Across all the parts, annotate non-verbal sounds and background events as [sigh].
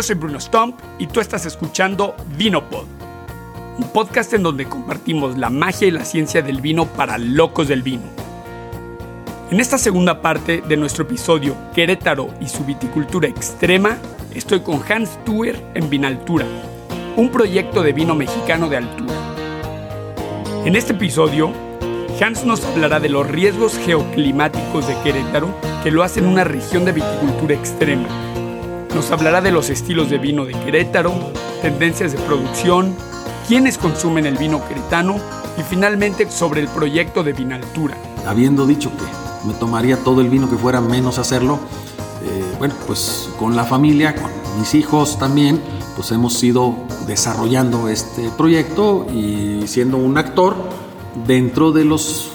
Yo soy Bruno Stump y tú estás escuchando Vinopod, un podcast en donde compartimos la magia y la ciencia del vino para locos del vino. En esta segunda parte de nuestro episodio Querétaro y su viticultura extrema, estoy con Hans Tuer en Vinaltura, un proyecto de vino mexicano de altura. En este episodio, Hans nos hablará de los riesgos geoclimáticos de Querétaro que lo hacen una región de viticultura extrema nos hablará de los estilos de vino de Querétaro, tendencias de producción, quiénes consumen el vino queretano y finalmente sobre el proyecto de Vinaltura. Habiendo dicho que me tomaría todo el vino que fuera menos hacerlo, eh, bueno, pues con la familia, con mis hijos también, pues hemos ido desarrollando este proyecto y siendo un actor dentro de los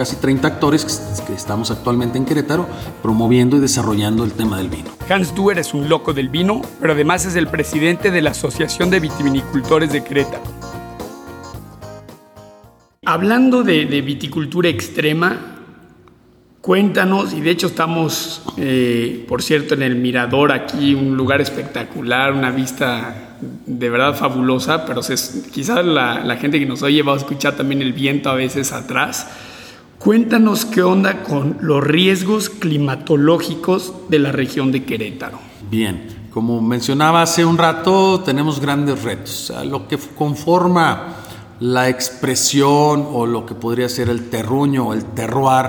casi 30 actores que, estamos actualmente en Querétaro promoviendo y desarrollando el tema del vino. Hans Duer es un loco del vino, pero además es el presidente de la Asociación de Vitivinicultores de Querétaro. Hablando de, viticultura extrema, cuéntanos, y de hecho estamos, eh, por cierto, en el Mirador aquí, un lugar espectacular, una vista de verdad fabulosa, pero quizás la, la gente que nos oye va a escuchar también el viento a veces atrás. Cuéntanos qué onda con los riesgos climatológicos de la región de Querétaro. Bien, como mencionaba hace un rato, tenemos grandes retos. lo que conforma la expresión o lo que podría ser el terruño o el terroir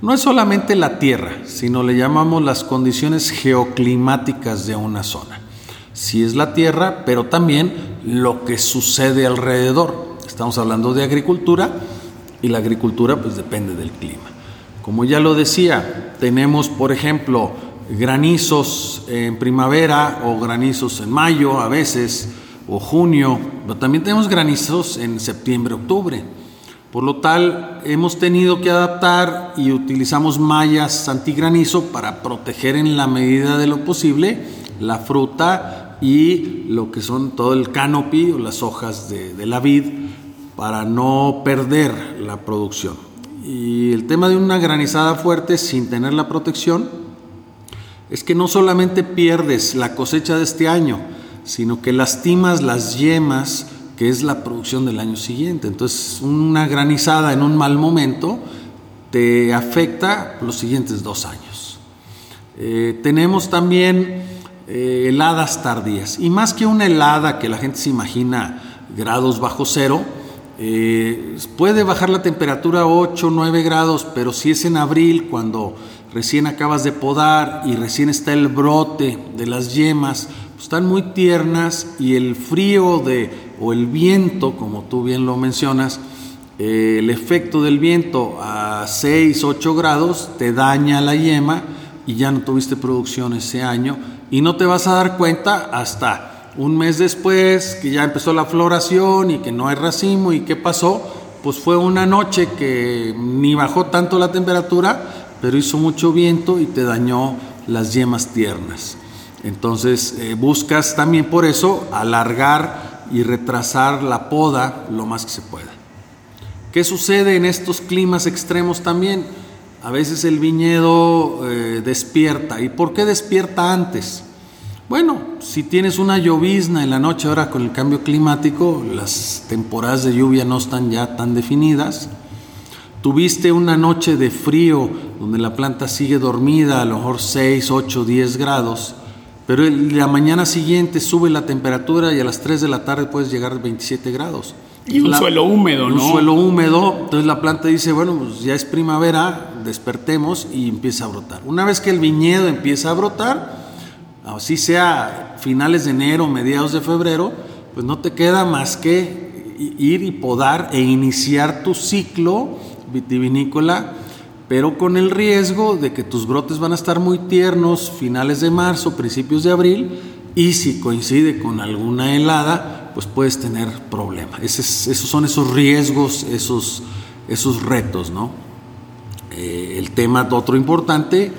no es solamente la tierra, sino le llamamos las condiciones geoclimáticas de una zona. Sí es la tierra, pero también lo que sucede alrededor. Estamos hablando de agricultura y la agricultura pues depende del clima. Como ya lo decía, tenemos por ejemplo granizos en primavera o granizos en mayo a veces o junio, pero también tenemos granizos en septiembre, octubre. Por lo tal, hemos tenido que adaptar y utilizamos mallas antigranizo para proteger en la medida de lo posible la fruta y lo que son todo el canopy o las hojas de, de la vid para no perder la producción. Y el tema de una granizada fuerte sin tener la protección es que no solamente pierdes la cosecha de este año, sino que lastimas las yemas, que es la producción del año siguiente. Entonces, una granizada en un mal momento te afecta los siguientes dos años. Eh, tenemos también eh, heladas tardías. Y más que una helada que la gente se imagina grados bajo cero, eh, puede bajar la temperatura a 8, 9 grados, pero si es en abril, cuando recién acabas de podar y recién está el brote de las yemas, pues están muy tiernas y el frío de, o el viento, como tú bien lo mencionas, eh, el efecto del viento a 6, 8 grados te daña la yema y ya no tuviste producción ese año y no te vas a dar cuenta hasta un mes después, que ya empezó la floración y que no hay racimo, ¿y qué pasó? Pues fue una noche que ni bajó tanto la temperatura, pero hizo mucho viento y te dañó las yemas tiernas. Entonces eh, buscas también por eso alargar y retrasar la poda lo más que se pueda. ¿Qué sucede en estos climas extremos también? A veces el viñedo eh, despierta. ¿Y por qué despierta antes? Bueno, si tienes una llovizna en la noche ahora con el cambio climático, las temporadas de lluvia no están ya tan definidas. Tuviste una noche de frío donde la planta sigue dormida, a lo mejor 6, 8, 10 grados, pero la mañana siguiente sube la temperatura y a las 3 de la tarde puedes llegar a 27 grados. Y un suelo húmedo, ¿no? Un suelo húmedo, entonces la planta dice, bueno, pues ya es primavera, despertemos y empieza a brotar. Una vez que el viñedo empieza a brotar, así sea finales de enero, mediados de febrero, pues no te queda más que ir y podar e iniciar tu ciclo vitivinícola, pero con el riesgo de que tus brotes van a estar muy tiernos finales de marzo, principios de abril, y si coincide con alguna helada, pues puedes tener problemas. Esos, son esos riesgos, esos, esos retos, ¿no? Eh, el tema otro importante,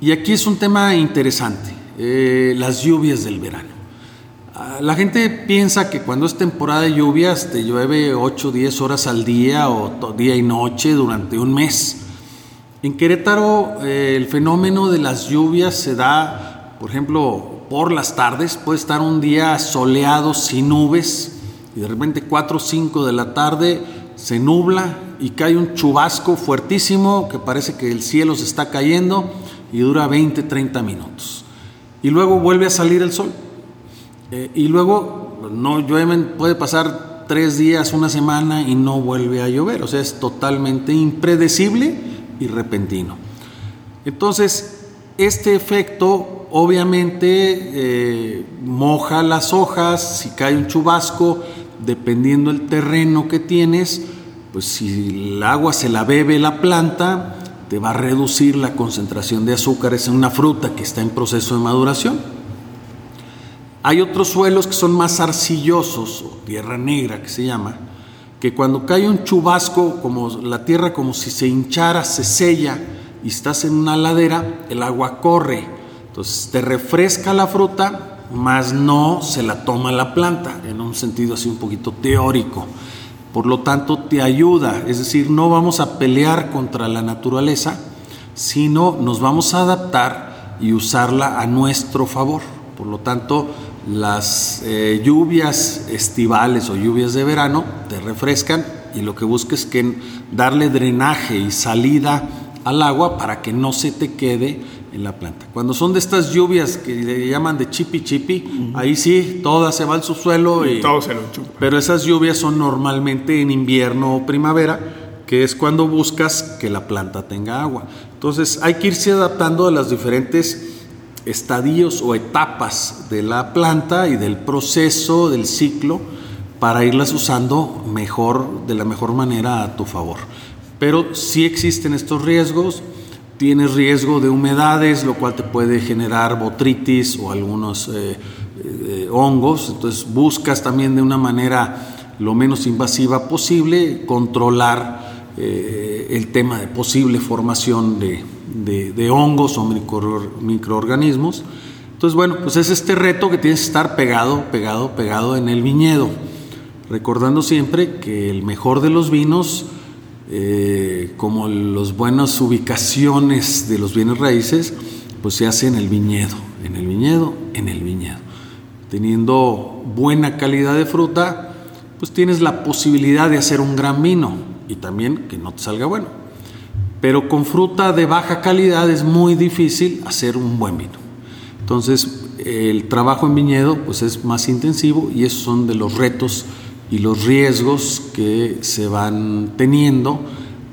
y aquí es un tema interesante. Eh, las lluvias del verano. Ah, la gente piensa que cuando es temporada de lluvias te llueve 8 o 10 horas al día o día y noche durante un mes. En Querétaro eh, el fenómeno de las lluvias se da, por ejemplo, por las tardes, puede estar un día soleado sin nubes y de repente 4 o 5 de la tarde se nubla y cae un chubasco fuertísimo que parece que el cielo se está cayendo y dura 20, 30 minutos. Y luego vuelve a salir el sol. Eh, y luego no llueven, puede pasar tres días, una semana y no vuelve a llover. O sea, es totalmente impredecible y repentino. Entonces, este efecto obviamente eh, moja las hojas, si cae un chubasco, dependiendo el terreno que tienes, pues si el agua se la bebe la planta, te va a reducir la concentración de azúcares en una fruta que está en proceso de maduración. Hay otros suelos que son más arcillosos, o tierra negra que se llama, que cuando cae un chubasco, como la tierra como si se hinchara, se sella y estás en una ladera, el agua corre. Entonces te refresca la fruta, mas no se la toma la planta, en un sentido así un poquito teórico. Por lo tanto, te ayuda, es decir, no vamos a pelear contra la naturaleza, sino nos vamos a adaptar y usarla a nuestro favor. Por lo tanto, las eh, lluvias estivales o lluvias de verano te refrescan y lo que busques es darle drenaje y salida al agua para que no se te quede en la planta. Cuando son de estas lluvias que le llaman de chipi chipi, ahí sí, toda se va al subsuelo y, todo se lo chupa. Pero esas lluvias son normalmente en invierno o primavera, que es cuando buscas que la planta tenga agua. Entonces hay que irse adaptando a los diferentes estadios o etapas de la planta y del proceso, del ciclo, para irlas usando mejor, de la mejor manera a tu favor. Pero sí existen estos riesgos, tienes riesgo de humedades, lo cual te puede generar botritis o algunos eh, eh, hongos, entonces buscas también de una manera lo menos invasiva posible controlar eh, el tema de posible formación de, hongos o microorganismos. Entonces, bueno, pues es este reto que tienes que estar pegado, pegado, pegado en el viñedo, recordando siempre que el mejor de los vinos eh, como las buenas ubicaciones de los bienes raíces, pues se hace en el viñedo, en el viñedo, en el viñedo. Teniendo buena calidad de fruta, pues tienes la posibilidad de hacer un gran vino y también que no te salga bueno. Pero con fruta de baja calidad es muy difícil hacer un buen vino. Entonces, el trabajo en viñedo pues es más intensivo y esos son de los retos y los riesgos que se van teniendo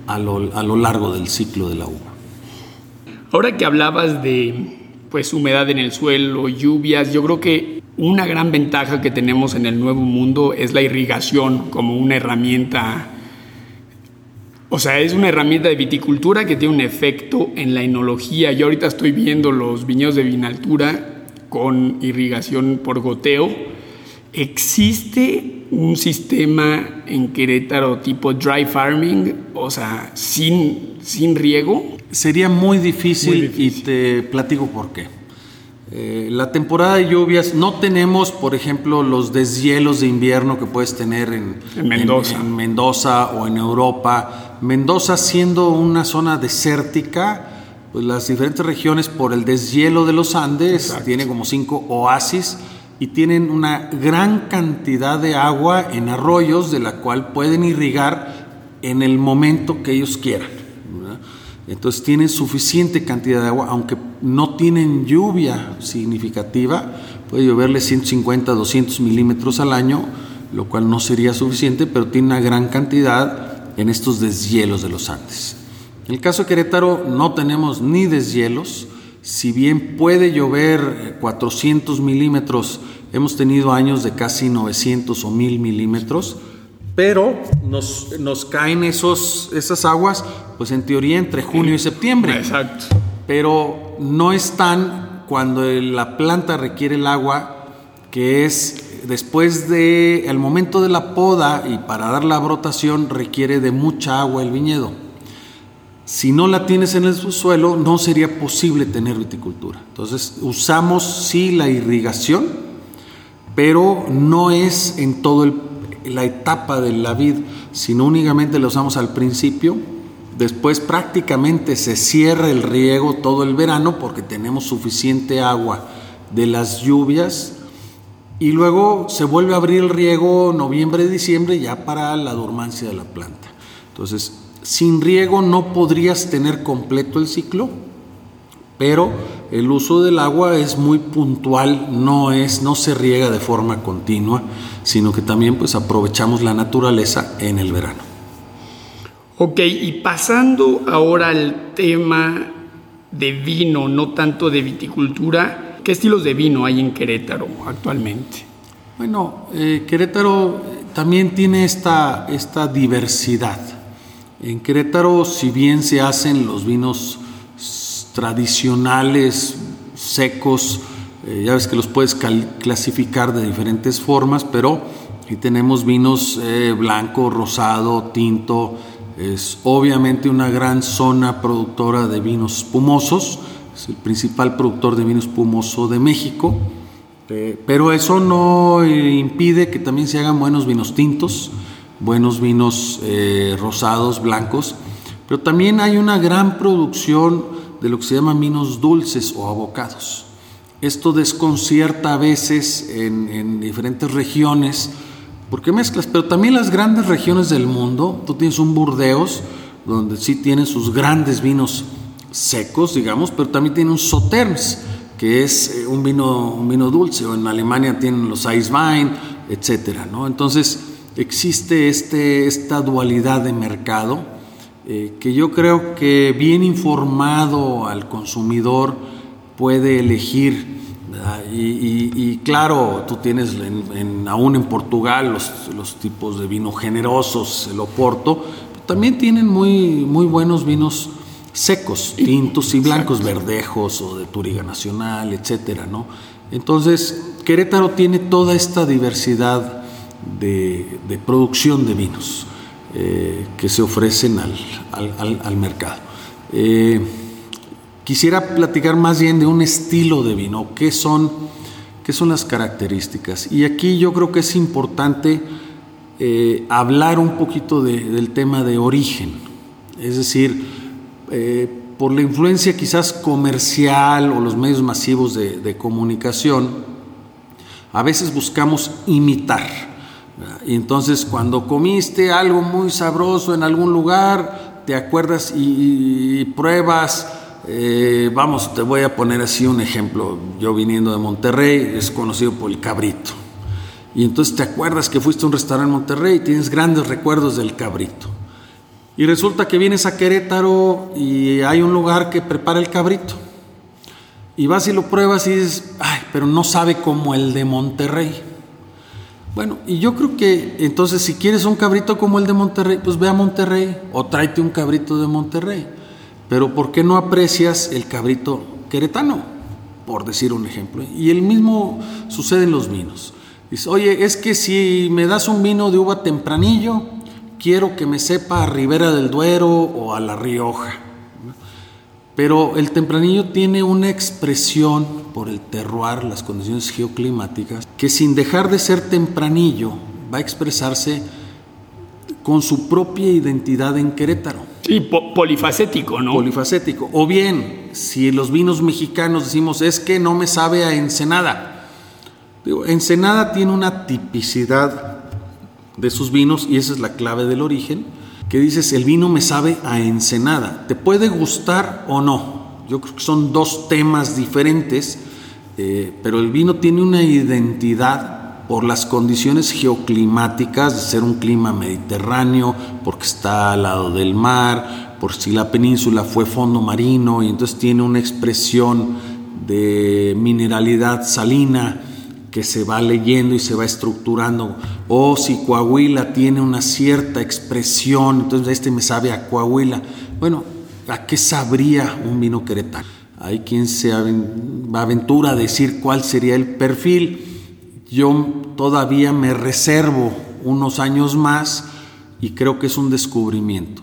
a lo, a lo largo del ciclo de la uva. Ahora que hablabas de pues humedad en el suelo, lluvias, yo creo que una gran ventaja que tenemos en el nuevo mundo es la irrigación como una herramienta o sea, es una herramienta de viticultura que tiene un efecto en la enología. Yo ahorita estoy viendo los viñedos de vinaltura con irrigación por goteo. ¿Existe un sistema en Querétaro tipo dry farming, o sea, sin, sin riego? Sería muy difícil, y te platico por qué. Eh, la temporada de lluvias, no tenemos, por ejemplo, los deshielos de invierno que puedes tener en, Mendoza. En, Mendoza o en Europa. Mendoza siendo una zona desértica, pues las diferentes regiones por el deshielo de los Andes, tiene como cinco oasis y tienen una gran cantidad de agua en arroyos de la cual pueden irrigar en el momento que ellos quieran. Entonces tienen suficiente cantidad de agua, aunque no tienen lluvia significativa, puede lloverle 150, 200 milímetros al año, lo cual no sería suficiente, pero tiene una gran cantidad en estos deshielos de los Andes. En el caso de Querétaro no tenemos ni deshielos, si bien puede llover 400 milímetros, hemos tenido años de casi 900 o 1000 milímetros, pero nos, nos caen esos, esas aguas, pues en teoría entre junio y septiembre. Exacto. Pero no están cuando la planta requiere el agua, que es después del el momento de la poda y para dar la brotación requiere de mucha agua el viñedo. Si no la tienes en el subsuelo, no sería posible tener viticultura. Entonces, usamos sí la irrigación, pero no es en toda la etapa de la vid, sino únicamente la usamos al principio. Después prácticamente se cierra el riego todo el verano porque tenemos suficiente agua de las lluvias y luego se vuelve a abrir el riego noviembre, diciembre ya para la dormancia de la planta. Entonces, sin riego no podrías tener completo el ciclo, pero el uso del agua es muy puntual, no es no se riega de forma continua, sino que también pues aprovechamos la naturaleza en el verano. Ok, y pasando ahora al tema de vino, no tanto de viticultura, ¿qué estilos de vino hay en Querétaro actualmente? Bueno, eh, Querétaro también tiene esta, esta diversidad. En Querétaro, si bien se hacen los vinos tradicionales, secos, eh, ya ves que los puedes clasificar de diferentes formas, pero aquí tenemos vinos eh, blanco, rosado, tinto, es obviamente una gran zona productora de vinos espumosos, es el principal productor de vino espumoso de México, eh, pero eso no impide que también se hagan buenos vinos tintos, buenos vinos rosados, blancos, pero también hay una gran producción de lo que se llaman vinos dulces o abocados. Esto desconcierta a veces en, diferentes regiones, porque mezclas, pero también las grandes regiones del mundo, tú tienes un Burdeos, donde sí tienen sus grandes vinos secos, digamos, pero también tiene un Sauternes, que es eh, un vino, un vino dulce, o en Alemania tienen los Eiswein, etcétera, ¿no? Entonces existe este, esta dualidad de mercado eh, que yo creo que bien informado al consumidor puede elegir. Y, claro, tú tienes en, aún en Portugal los, tipos de vino generosos, el Oporto, también tienen muy, muy buenos vinos secos, tintos y blancos, verdejos o de Turiga Nacional, etcétera, ¿no? Entonces, Querétaro tiene toda esta diversidad de producción de vinos. Eh, que se ofrecen al, mercado. Eh, quisiera platicar más bien de un estilo de vino, qué son, qué son las características. Y aquí yo creo que es importante eh, hablar un poquito del tema de origen, es decir, por la influencia quizás comercial o los medios masivos de comunicación, a veces buscamos imitar y entonces cuando comiste algo muy sabroso en algún lugar, te acuerdas y, pruebas, eh, vamos, te voy a poner así un ejemplo. Yo viniendo de Monterrey, es conocido por el cabrito. Y entonces te acuerdas que fuiste a un restaurante en Monterrey y tienes grandes recuerdos del cabrito. Y resulta que vienes a Querétaro y hay un lugar que prepara el cabrito. Y vas y lo pruebas y dices, ay, pero no sabe como el de Monterrey. Bueno, y yo creo que entonces si quieres un cabrito como el de Monterrey, pues ve a Monterrey o tráete un cabrito de Monterrey. Pero ¿por qué no aprecias el cabrito queretano? Por decir un ejemplo. Y el mismo sucede en los vinos. Dice, oye, es que si me das un vino de uva tempranillo, quiero que me sepa a Ribera del Duero o a La Rioja. Pero el tempranillo tiene una expresión por el terroir, las condiciones geoclimáticas, que sin dejar de ser tempranillo va a expresarse con su propia identidad en Querétaro. Sí, polifacético, ¿no? Polifacético. O bien, si los vinos mexicanos decimos es que no me sabe a Ensenada. Digo, Ensenada tiene una tipicidad de sus vinos y esa es la clave del origen que dices, el vino me sabe a ensenada. ¿Te puede gustar o no? Yo creo que son dos temas diferentes, eh, pero el vino tiene una identidad por las condiciones geoclimáticas, de ser un clima mediterráneo, porque está al lado del mar, por si la península fue fondo marino y entonces tiene una expresión de mineralidad salina que se va leyendo y se va estructurando. O si Coahuila tiene una cierta expresión, entonces este me sabe a Coahuila. Bueno, ¿a qué sabría un vino queretano? Hay quien se aventura a decir cuál sería el perfil. Yo todavía me reservo unos años más y creo que es un descubrimiento.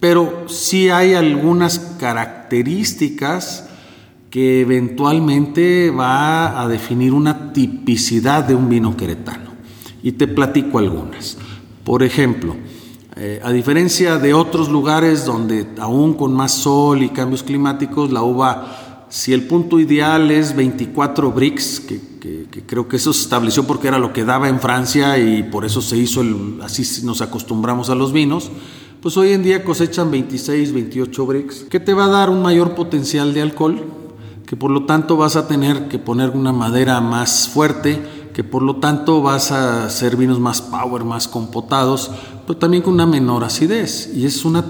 Pero sí hay algunas características que eventualmente va a definir una tipicidad de un vino queretano. Y te platico algunas. Por ejemplo, eh, a diferencia de otros lugares donde aún con más sol y cambios climáticos la uva Si el punto ideal es 24 bricks, que, creo que eso se estableció porque era lo que daba en Francia y por eso se hizo, el, así nos acostumbramos a los vinos, pues hoy en día cosechan 26, 28 bricks, que te va a dar un mayor potencial de alcohol, que por lo tanto vas a tener que poner una madera más fuerte, que por lo tanto vas a hacer vinos más power, más compotados, pero también con una menor acidez. Y es una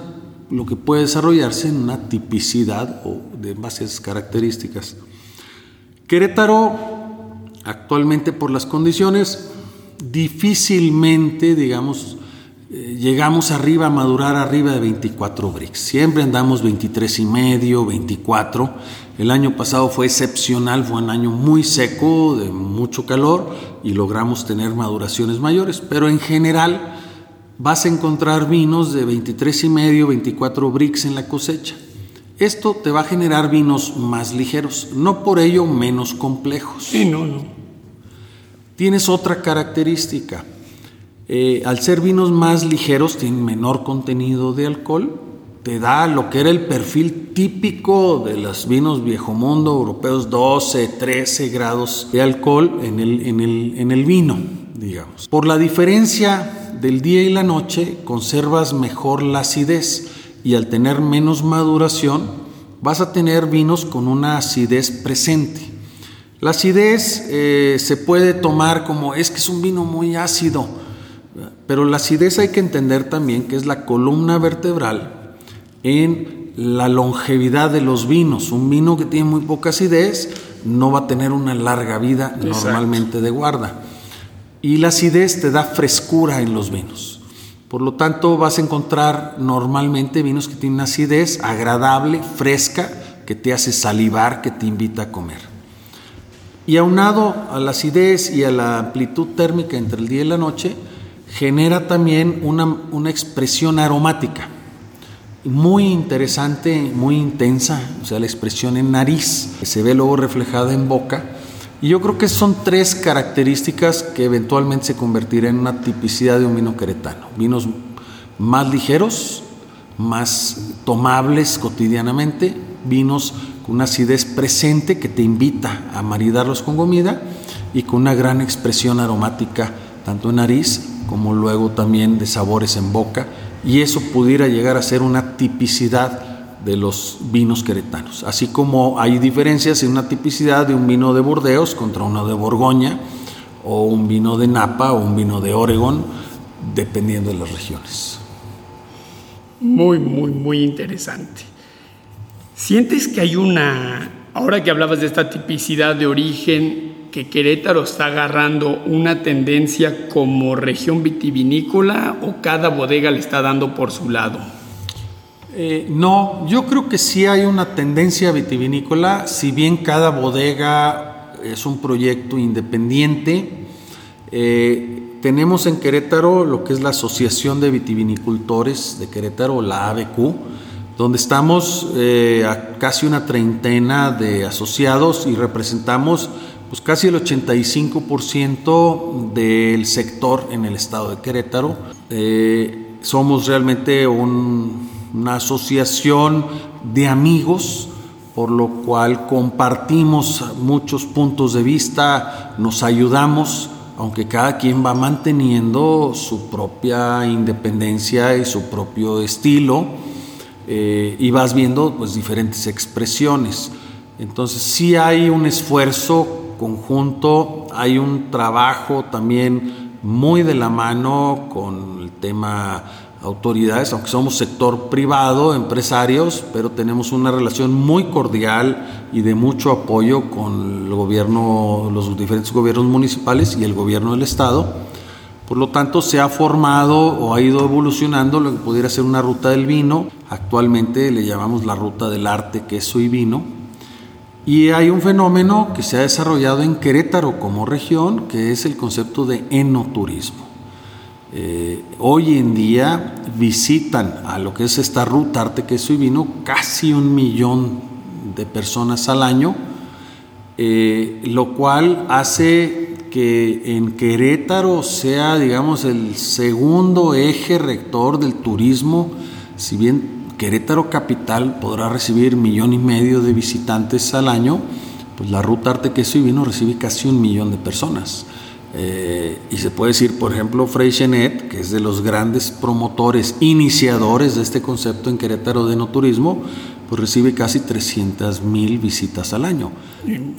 lo que puede desarrollarse en una tipicidad o de base a esas características. Querétaro, actualmente por las condiciones, difícilmente, digamos, eh, llegamos arriba a madurar arriba de 24 bricks. Siempre andamos 23 y medio, 24. El año pasado fue excepcional, fue un año muy seco, de mucho calor y logramos tener maduraciones mayores, pero en general vas a encontrar vinos de 23 y medio, 24 bricks en la cosecha. Esto te va a generar vinos más ligeros, no por ello menos complejos. Sí, no, no. Tienes otra característica. Eh, al ser vinos más ligeros, tienen menor contenido de alcohol, te da lo que era el perfil típico de los vinos viejo mundo europeos, 12, 13 grados de alcohol en el, en el, en el vino, digamos. Por la diferencia del día y la noche conservas mejor la acidez y al tener menos maduración vas a tener vinos con una acidez presente. La acidez eh, se puede tomar como es que es un vino muy ácido, pero la acidez hay que entender también que es la columna vertebral en la longevidad de los vinos. Un vino que tiene muy poca acidez no va a tener una larga vida normalmente de guarda y la acidez te da frescura en los vinos. Por lo tanto, vas a encontrar normalmente vinos que tienen acidez agradable, fresca, que te hace salivar, que te invita a comer. Y aunado a la acidez y a la amplitud térmica entre el día y la noche, genera también una, una expresión aromática muy interesante, muy intensa, o sea, la expresión en nariz, que se ve luego reflejada en boca y yo creo que son tres características que eventualmente se convertirán en una tipicidad de un vino queretano. Vinos más ligeros, más tomables cotidianamente, vinos con una acidez presente que te invita a maridarlos con comida y con una gran expresión aromática, tanto en nariz como luego también de sabores en boca. Y eso pudiera llegar a ser una tipicidad de los vinos queretanos, así como hay diferencias en una tipicidad de un vino de Burdeos contra uno de Borgoña, o un vino de Napa o un vino de Oregón, dependiendo de las regiones. Muy, muy, muy interesante. ¿Sientes que hay una, ahora que hablabas de esta tipicidad de origen, que Querétaro está agarrando una tendencia como región vitivinícola o cada bodega le está dando por su lado? Eh, no, yo creo que sí hay una tendencia vitivinícola, si bien cada bodega es un proyecto independiente. Eh, tenemos en Querétaro lo que es la Asociación de Vitivinicultores de Querétaro, la ABQ, donde estamos eh, a casi una treintena de asociados y representamos pues, casi el 85% del sector en el estado de Querétaro. somos realmente un una asociación de amigos, por lo cual compartimos muchos puntos de vista, nos ayudamos, aunque cada quien va manteniendo su propia independencia y su propio estilo, eh, y vas viendo pues diferentes expresiones. Entonces sí hay un esfuerzo conjunto, hay un trabajo también muy de la mano con el tema autoridades, aunque somos sector privado, empresarios, pero tenemos una relación muy cordial y de mucho apoyo con el gobierno, los diferentes gobiernos municipales y el gobierno del estado. Por lo tanto, se ha formado o ha ido evolucionando lo que pudiera ser una ruta del vino. Actualmente le llamamos la ruta del arte, queso y vino. Y hay un fenómeno que se ha desarrollado en Querétaro como región, que es el concepto de enoturismo. Eh, hoy en día visitan a lo que es esta ruta Arte, Queso y Vino casi un millón de personas al año, eh, lo cual hace que en Querétaro sea, digamos, el segundo eje rector del turismo, si bien Querétaro Capital podrá recibir millón y medio de visitantes al año, pues la ruta Arte, Queso y Vino recibe casi un millón de personas. Eh, y se puede decir, por ejemplo, Freixenet, que es de los grandes promotores, iniciadores de este concepto en Querétaro de no turismo, pues recibe casi 300 mil visitas al año.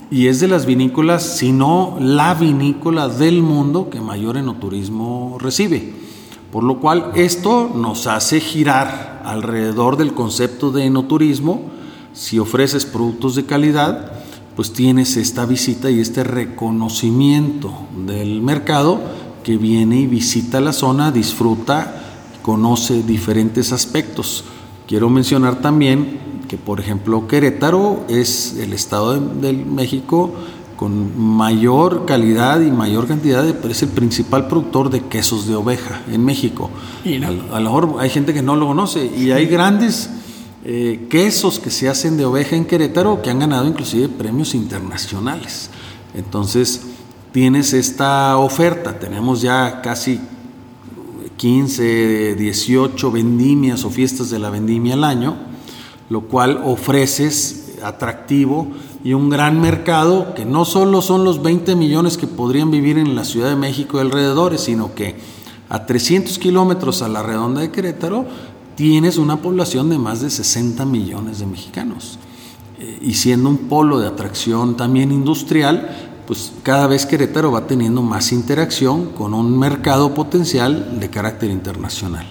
Y es de las vinícolas, si no la vinícola del mundo que mayor enoturismo recibe. Por lo cual esto nos hace girar alrededor del concepto de enoturismo. Si ofreces productos de calidad, pues tienes esta visita y este reconocimiento del mercado que viene y visita la zona, disfruta, conoce diferentes aspectos. Quiero mencionar también que, por ejemplo, Querétaro es el estado de, México con mayor calidad y mayor cantidad, de, es el principal productor de quesos de oveja en México. A, lo mejor hay gente que no lo conoce y hay grandes eh, quesos que se hacen de oveja en Querétaro que han ganado inclusive premios internacionales. Entonces, tienes esta oferta, tenemos ya casi 15, 18 vendimias o fiestas de la vendimia al año lo cual ofreces atractivo y un gran mercado que no solo son los 20 millones que podrían vivir en la Ciudad de México y alrededores, sino que a 300 kilómetros a la redonda de Querétaro tienes una población de más de 60 millones de mexicanos. Eh, y siendo un polo de atracción también industrial, pues cada vez Querétaro va teniendo más interacción con un mercado potencial de carácter internacional.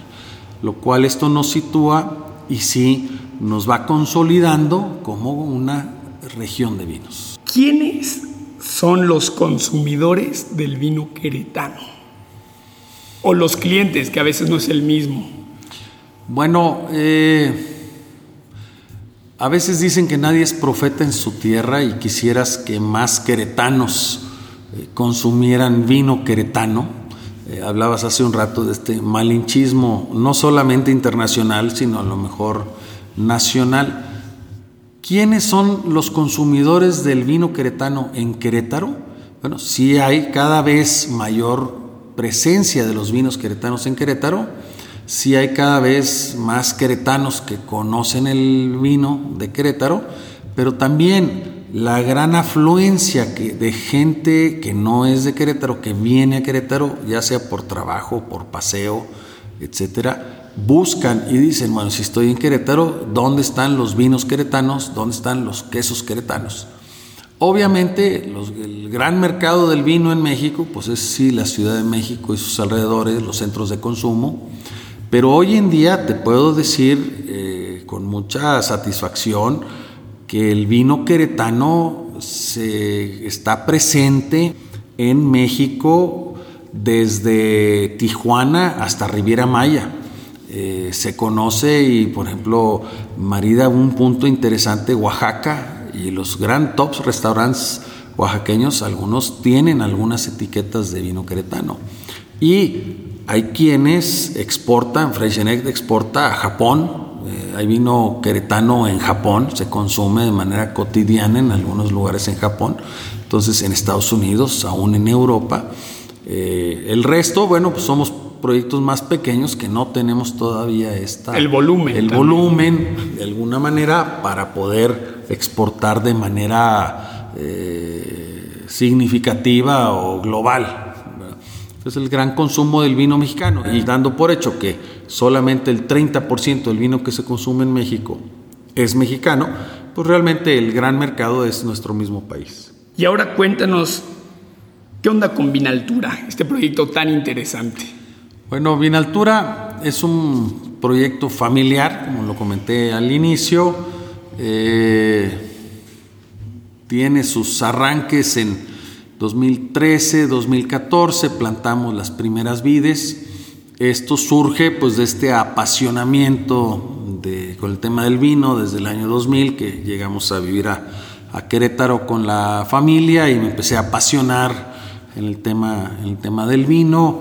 Lo cual esto nos sitúa y sí nos va consolidando como una región de vinos. ¿Quiénes son los consumidores del vino queretano? O los clientes, que a veces no es el mismo. Bueno, eh, a veces dicen que nadie es profeta en su tierra y quisieras que más queretanos eh, consumieran vino queretano. Eh, hablabas hace un rato de este malinchismo, no solamente internacional, sino a lo mejor nacional. ¿Quiénes son los consumidores del vino queretano en Querétaro? Bueno, sí hay cada vez mayor presencia de los vinos queretanos en Querétaro, sí hay cada vez más queretanos que conocen el vino de Querétaro, pero también la gran afluencia de gente que no es de Querétaro, que viene a Querétaro, ya sea por trabajo, por paseo, etcétera, buscan y dicen, bueno, si estoy en Querétaro, ¿dónde están los vinos queretanos? ¿Dónde están los quesos queretanos? Obviamente, el gran mercado del vino en México, pues es sí la Ciudad de México y sus alrededores, los centros de consumo, pero hoy en día te puedo decir eh, con mucha satisfacción que el vino queretano se está presente en México desde Tijuana hasta Riviera Maya. Eh, se conoce y, por ejemplo, marida un punto interesante, Oaxaca y los gran tops restaurantes oaxaqueños, algunos tienen algunas etiquetas de vino queretano. Y hay quienes exportan, Freixenet exporta a Japón, eh, hay vino queretano en Japón, se consume de manera cotidiana en algunos lugares en Japón, entonces en Estados Unidos, aún en Europa. Eh, el resto, bueno, pues somos proyectos más pequeños que no tenemos todavía esta el volumen el volumen de alguna manera para poder exportar de manera eh, significativa o global. Es el gran consumo del vino mexicano. Y dando por hecho que solamente el 30% del vino que se consume en México es mexicano, pues realmente el gran mercado es nuestro mismo país. Y ahora cuéntanos, ¿qué onda con Vinaltura, este proyecto tan interesante? Bueno, Vinaltura es un proyecto familiar, como lo comenté al inicio. Eh, tiene sus arranques en 2013, 2014, plantamos las primeras vides. Esto surge pues de este apasionamiento con el tema del vino desde el año 2000, que llegamos a vivir a, Querétaro con la familia y me empecé a apasionar en el tema, en el tema del vino.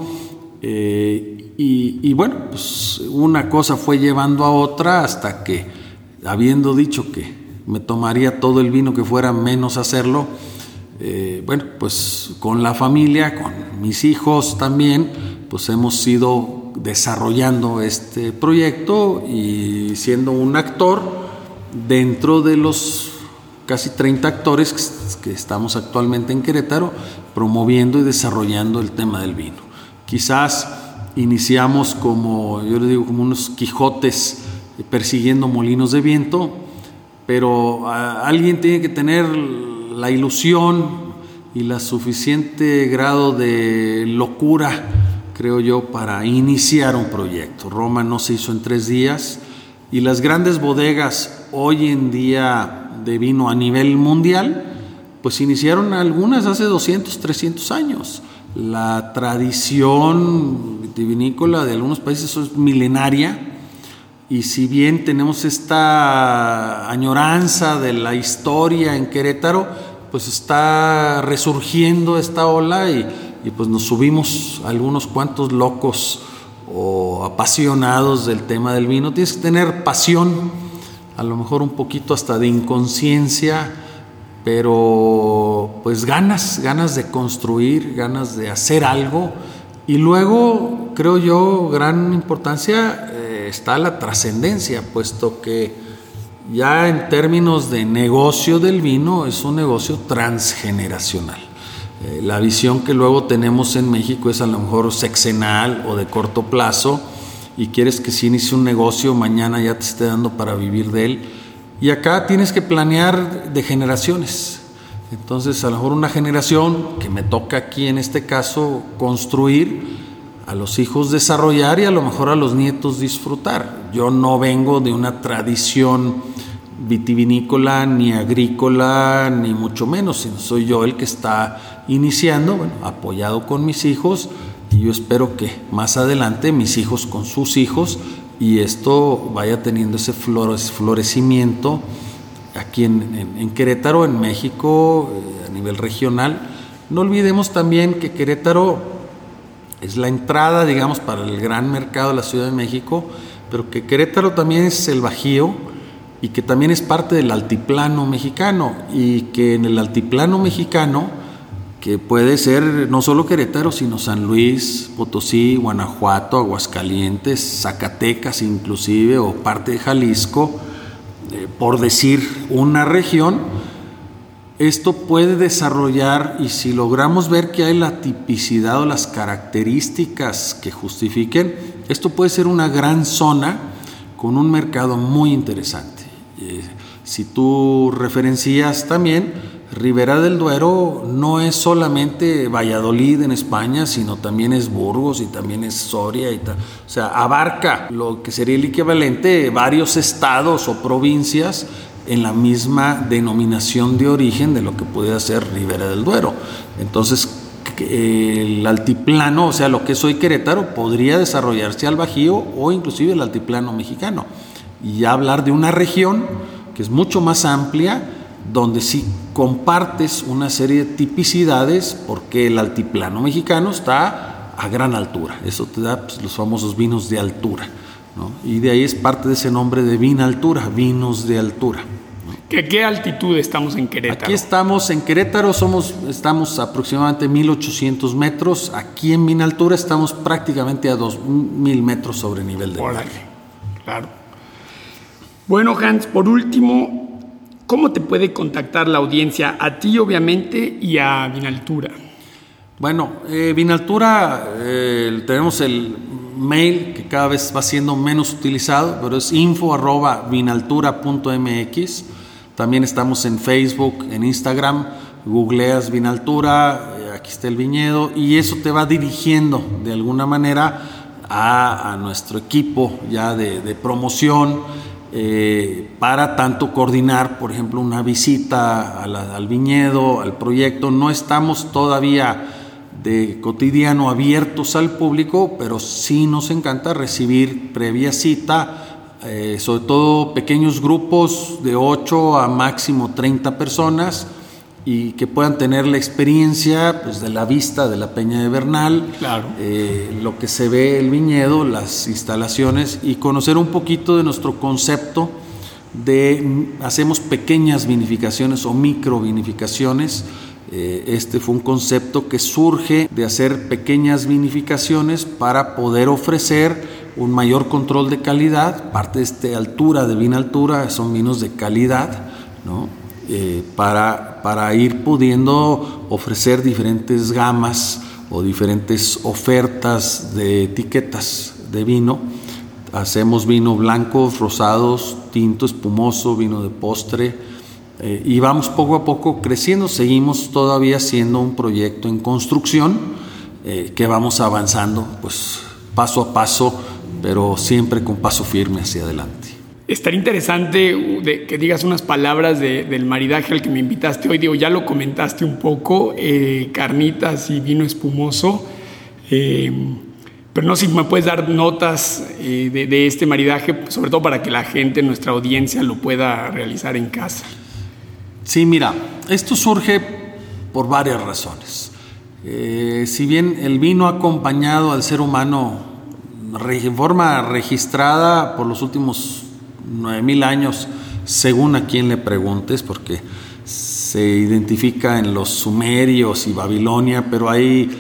Eh, y, bueno, pues una cosa fue llevando a otra hasta que, habiendo dicho que me tomaría todo el vino que fuera menos hacerlo, eh, bueno, pues con la familia, con mis hijos también, pues hemos ido desarrollando este proyecto y siendo un actor dentro de los casi 30 actores que estamos actualmente en Querétaro promoviendo y desarrollando el tema del vino. Quizás iniciamos como, yo le digo, como unos quijotes persiguiendo molinos de viento, pero alguien tiene que tener la ilusión y la suficiente grado de locura, creo yo, para iniciar un proyecto. Roma no se hizo en tres días y las grandes bodegas hoy en día de vino a nivel mundial, pues iniciaron algunas hace 200, 300 años. La tradición vitivinícola de algunos países es milenaria y si bien tenemos esta añoranza de la historia en Querétaro, pues está resurgiendo esta ola y, pues nos subimos algunos cuantos locos o apasionados del tema del vino. Tienes que tener pasión, a lo mejor un poquito hasta de inconsciencia, pero pues ganas, ganas de construir, ganas de hacer algo. Y luego, creo yo, gran importancia está la trascendencia, puesto que ya en términos de negocio del vino es un negocio transgeneracional. Eh, la visión que luego tenemos en México es a lo mejor sexenal o de corto plazo y quieres que si inicie un negocio mañana ya te esté dando para vivir de él. Y acá tienes que planear de generaciones. Entonces a lo mejor una generación que me toca aquí en este caso construir, a los hijos desarrollar y a lo mejor a los nietos disfrutar. Yo no vengo de una tradición vitivinícola, ni agrícola, ni mucho menos, sino soy yo el que está iniciando, bueno, apoyado con mis hijos, yo espero que más adelante mis hijos con sus hijos y esto vaya teniendo ese florecimiento aquí en, Querétaro, en México, eh, a nivel regional. No olvidemos también que Querétaro es la entrada, digamos, para el gran mercado de la Ciudad de México, pero que Querétaro también es el Bajío y que también es parte del altiplano mexicano y que en el altiplano mexicano, que puede ser no solo Querétaro, sino San Luis, Potosí, Guanajuato, Aguascalientes, Zacatecas inclusive, o parte de Jalisco, eh, por decir una región, esto puede desarrollar y si logramos ver que hay la tipicidad o las características que justifiquen, esto puede ser una gran zona con un mercado muy interesante. Eh, si tú referencias también, Ribera del Duero no es solamente Valladolid en España, sino también es Burgos y también es Soria y. O sea, abarca lo que sería el equivalente varios estados o provincias en la misma denominación de origen de lo que puede ser Ribera del Duero. Entonces, el altiplano, o sea, lo que es hoy Querétaro, podría desarrollarse al Bajío o inclusive el altiplano mexicano. Y ya hablar de una región que es mucho más amplia, donde sí compartes una serie de tipicidades, porque el altiplano mexicano está a gran altura. Eso te da pues, los famosos vinos de altura. Y de ahí es parte de ese nombre de vina altura, vinos de altura. ¿Qué, ¿Qué, altitud estamos en Querétaro? Aquí estamos en Querétaro, somos, estamos aproximadamente 1800 metros. Aquí en Vina Altura estamos prácticamente a 2000 metros sobre nivel del mar. Claro. Bueno, Hans, por último, ¿cómo te puede contactar la audiencia? A ti, obviamente, y a Vinaltura. Bueno, eh, Vinaltura, eh, tenemos el mail que cada vez va siendo menos utilizado, pero es info arroba vinaltura.mx. También estamos en Facebook, en Instagram, googleas Vinaltura, eh, aquí está el viñedo, y eso te va dirigiendo de alguna manera a, nuestro equipo ya de, promoción eh, para tanto coordinar, por ejemplo, una visita al viñedo, al proyecto. No estamos todavía de cotidiano abiertos al público, pero sí nos encanta recibir previa cita, eh, sobre todo pequeños grupos de 8 a máximo 30 personas y que puedan tener la experiencia pues, de la vista de la Peña de Bernal, claro. Eh, lo que se ve el viñedo, las instalaciones y conocer un poquito de nuestro concepto de hacemos pequeñas vinificaciones o micro vinificaciones Eh, este fue un concepto que surge de hacer pequeñas vinificaciones para poder ofrecer un mayor control de calidad. Parte de esta altura de vino altura son vinos de calidad, ¿no? Eh, para, para ir pudiendo ofrecer diferentes gamas o diferentes ofertas de etiquetas de vino. Hacemos vino blancos, rosados, tinto, espumoso, vino de postre, eh, y vamos poco a poco creciendo. Seguimos todavía siendo un proyecto en construcción eh, que vamos avanzando, pues paso a paso, pero siempre con paso firme hacia adelante. Estaría interesante uh, que digas unas palabras del maridaje al que me invitaste hoy. Digo, ya lo comentaste un poco, eh, carnitas y vino espumoso. pero no sé si me puedes dar notas de, de, este maridaje, sobre todo para que la gente, nuestra audiencia, lo pueda realizar en casa. Sí, mira, esto surge por varias razones. Eh, si bien el vino ha acompañado al ser humano en forma registrada por los últimos 9000 años, según a quien le preguntes, porque se identifica en los sumerios y Babilonia, pero hay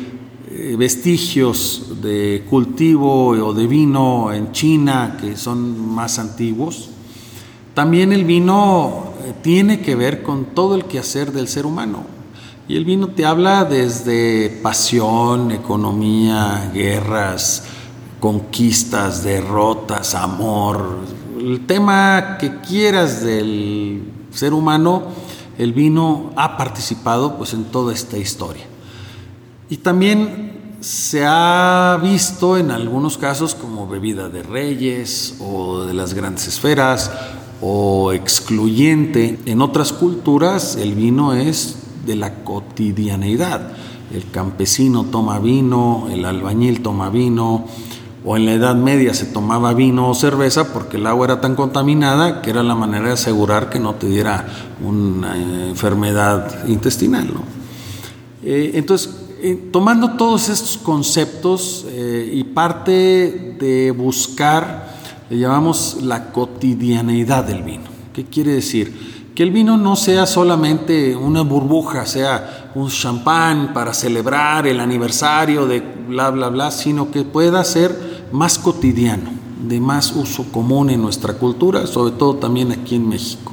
eh, vestigios de cultivo o de vino en China que son más antiguos. También el vino tiene que ver con todo el quehacer del ser humano. Y el vino te habla desde pasión, economía, guerras, conquistas, derrotas, amor, el tema que quieras del ser humano, el vino ha participado pues en toda esta historia. Y también se ha visto en algunos casos como bebida de reyes o de las grandes esferas o excluyente. En otras culturas el vino es de la cotidianeidad. El campesino toma vino, el albañil toma vino, o en la Edad Media se tomaba vino o cerveza porque el agua era tan contaminada que era la manera de asegurar que no te diera una enfermedad intestinal. Eh, entonces, eh, tomando todos estos conceptos eh, y parte de buscar le llamamos la cotidianeidad del vino. ¿Qué quiere decir? Que el vino no sea solamente una burbuja, sea un champán para celebrar el aniversario de bla, bla, bla, sino que pueda ser más cotidiano, de más uso común en nuestra cultura, sobre todo también aquí en México.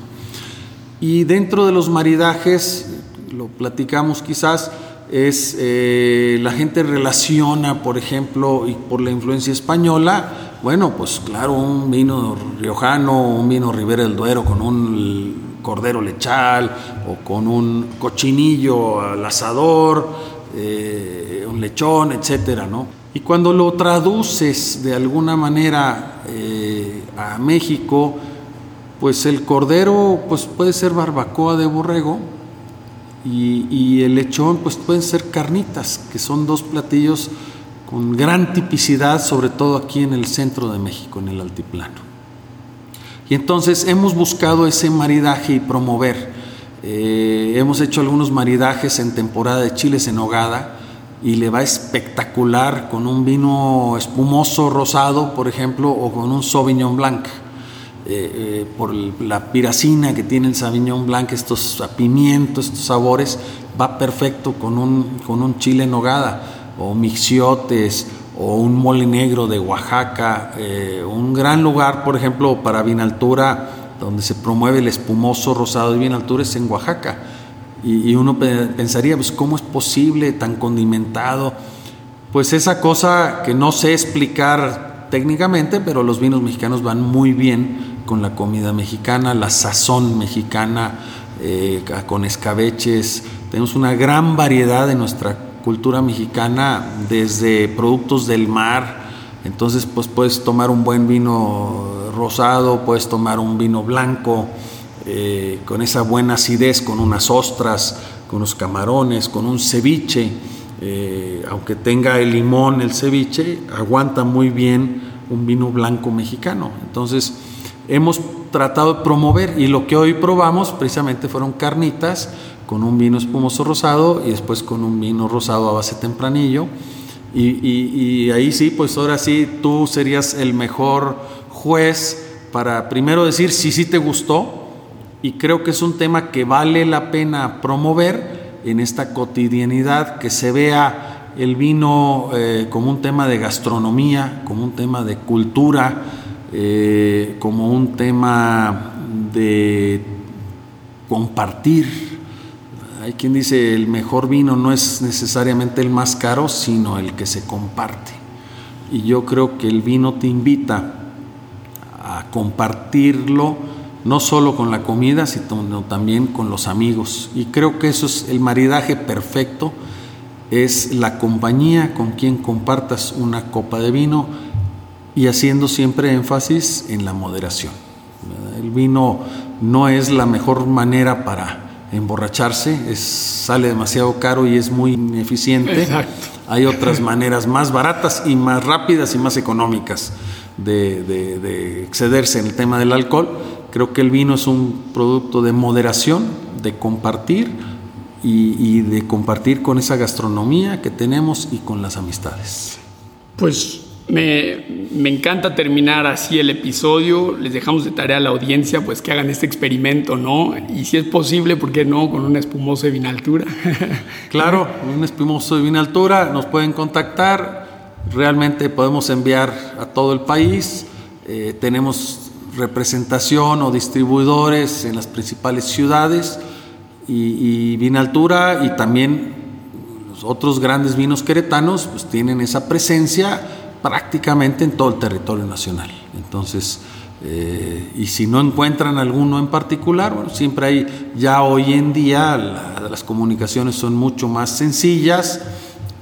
Y dentro de los maridajes, lo platicamos quizás, es eh, la gente relaciona, por ejemplo, y por la influencia española, bueno, pues claro, un vino riojano, un vino Ribera del Duero con un cordero lechal o con un cochinillo al asador, eh, un lechón, etcétera, ¿no? Y cuando lo traduces de alguna manera eh, a México, pues el cordero pues puede ser barbacoa de borrego y, el lechón pues pueden ser carnitas, que son dos platillos con gran tipicidad, sobre todo aquí en el centro de México, en el altiplano. Y entonces hemos buscado ese maridaje y promover. Eh, hemos hecho algunos maridajes en temporada de chiles en hogada y le va espectacular con un vino espumoso rosado, por ejemplo, o con un Sauvignon Blanc. Eh, eh, por la piracina que tiene el Sauvignon Blanc, estos pimientos, estos sabores, va perfecto con un, con un chile en hogada o Mixiotes o un mole negro de Oaxaca, eh, un gran lugar, por ejemplo, para Vinaltura, donde se promueve el espumoso rosado de Vinaltura es en Oaxaca. Y, uno pensaría, pues, ¿cómo es posible tan condimentado? Pues esa cosa que no sé explicar técnicamente, pero los vinos mexicanos van muy bien con la comida mexicana, la sazón mexicana, eh, con escabeches. Tenemos una gran variedad de nuestra cultura mexicana desde productos del mar. Entonces, pues puedes tomar un buen vino rosado, puedes tomar un vino blanco eh, con esa buena acidez, con unas ostras, con unos camarones, con un ceviche. Eh, aunque tenga el limón el ceviche, aguanta muy bien un vino blanco mexicano. Entonces, hemos tratado de promover y lo que hoy probamos precisamente fueron carnitas con un vino espumoso rosado y después con un vino rosado a base tempranillo. Y, ahí sí, pues ahora sí, tú serías el mejor juez para primero decir si sí te gustó y creo que es un tema que vale la pena promover en esta cotidianidad, que se vea el vino eh, como un tema de gastronomía, como un tema de cultura, eh, como un tema de compartir. Hay quien dice el mejor vino no es necesariamente el más caro, sino el que se comparte. Y yo creo que el vino te invita a compartirlo no solo con la comida, sino también con los amigos. Y creo que eso es el maridaje perfecto, es la compañía con quien compartas una copa de vino y haciendo siempre énfasis en la moderación. El vino no es la mejor manera para emborracharse, es, sale demasiado caro y es muy ineficiente. Hay otras maneras más baratas y más rápidas y más económicas de, excederse en el tema del alcohol. Creo que el vino es un producto de moderación, de compartir y, de compartir con esa gastronomía que tenemos y con las amistades. Pues me, me, encanta terminar así el episodio. Les dejamos de tarea a la audiencia pues que hagan este experimento, ¿no? Y si es posible, ¿por qué no? Con un espumoso de vinaltura. [laughs] claro, un espumoso de vinaltura. Nos pueden contactar realmente podemos enviar a todo el país. Eh, tenemos representación o distribuidores en las principales ciudades y, y Vinaltura y también otros grandes vinos queretanos pues tienen esa presencia prácticamente en todo el territorio nacional. Entonces, eh, y si no encuentran alguno en particular, bueno, siempre hay, ya hoy en día las comunicaciones son mucho más sencillas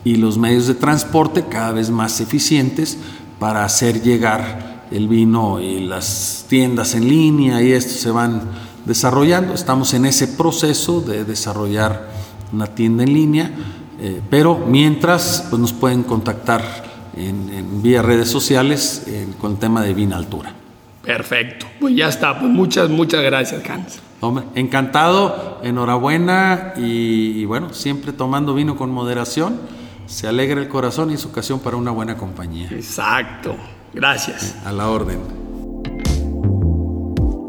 y los medios de transporte cada vez más eficientes para hacer llegar el vino y las tiendas en línea y esto se van desarrollando. Estamos en ese proceso de desarrollar una tienda en línea, eh, pero mientras pues nos pueden contactar en, vía redes sociales con el tema de Vina Altura. Perfecto, pues ya está, pues muchas, muchas gracias Hans. Hombre, encantado, enhorabuena y, y bueno, siempre tomando vino con moderación se alegra el corazón y es ocasión para una buena compañía. Exacto. Gracias. A la orden.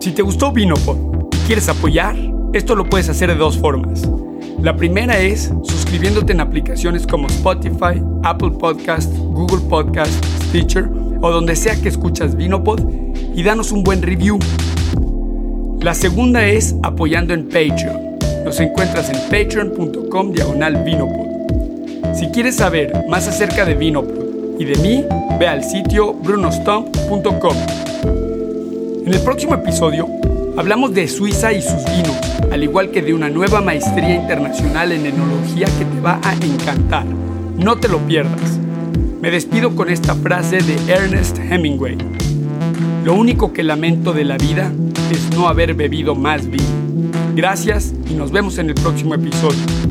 Si te gustó Vinopod y quieres apoyar, esto lo puedes hacer de dos formas. La primera es suscribiéndote en aplicaciones como Spotify, Apple Podcast, Google Podcast, Stitcher o donde sea que escuchas Vinopod y danos un buen review. La segunda es apoyando en Patreon. Nos encuentras en patreon.com diagonal Vinopod. Si quieres saber más acerca de Vinopod y de mí, ve al sitio brunostomp.com. En el próximo episodio hablamos de Suiza y sus vinos, al igual que de una nueva maestría internacional en enología que te va a encantar. No te lo pierdas. Me despido con esta frase de Ernest Hemingway. Lo único que lamento de la vida es no haber bebido más vino. Gracias y nos vemos en el próximo episodio.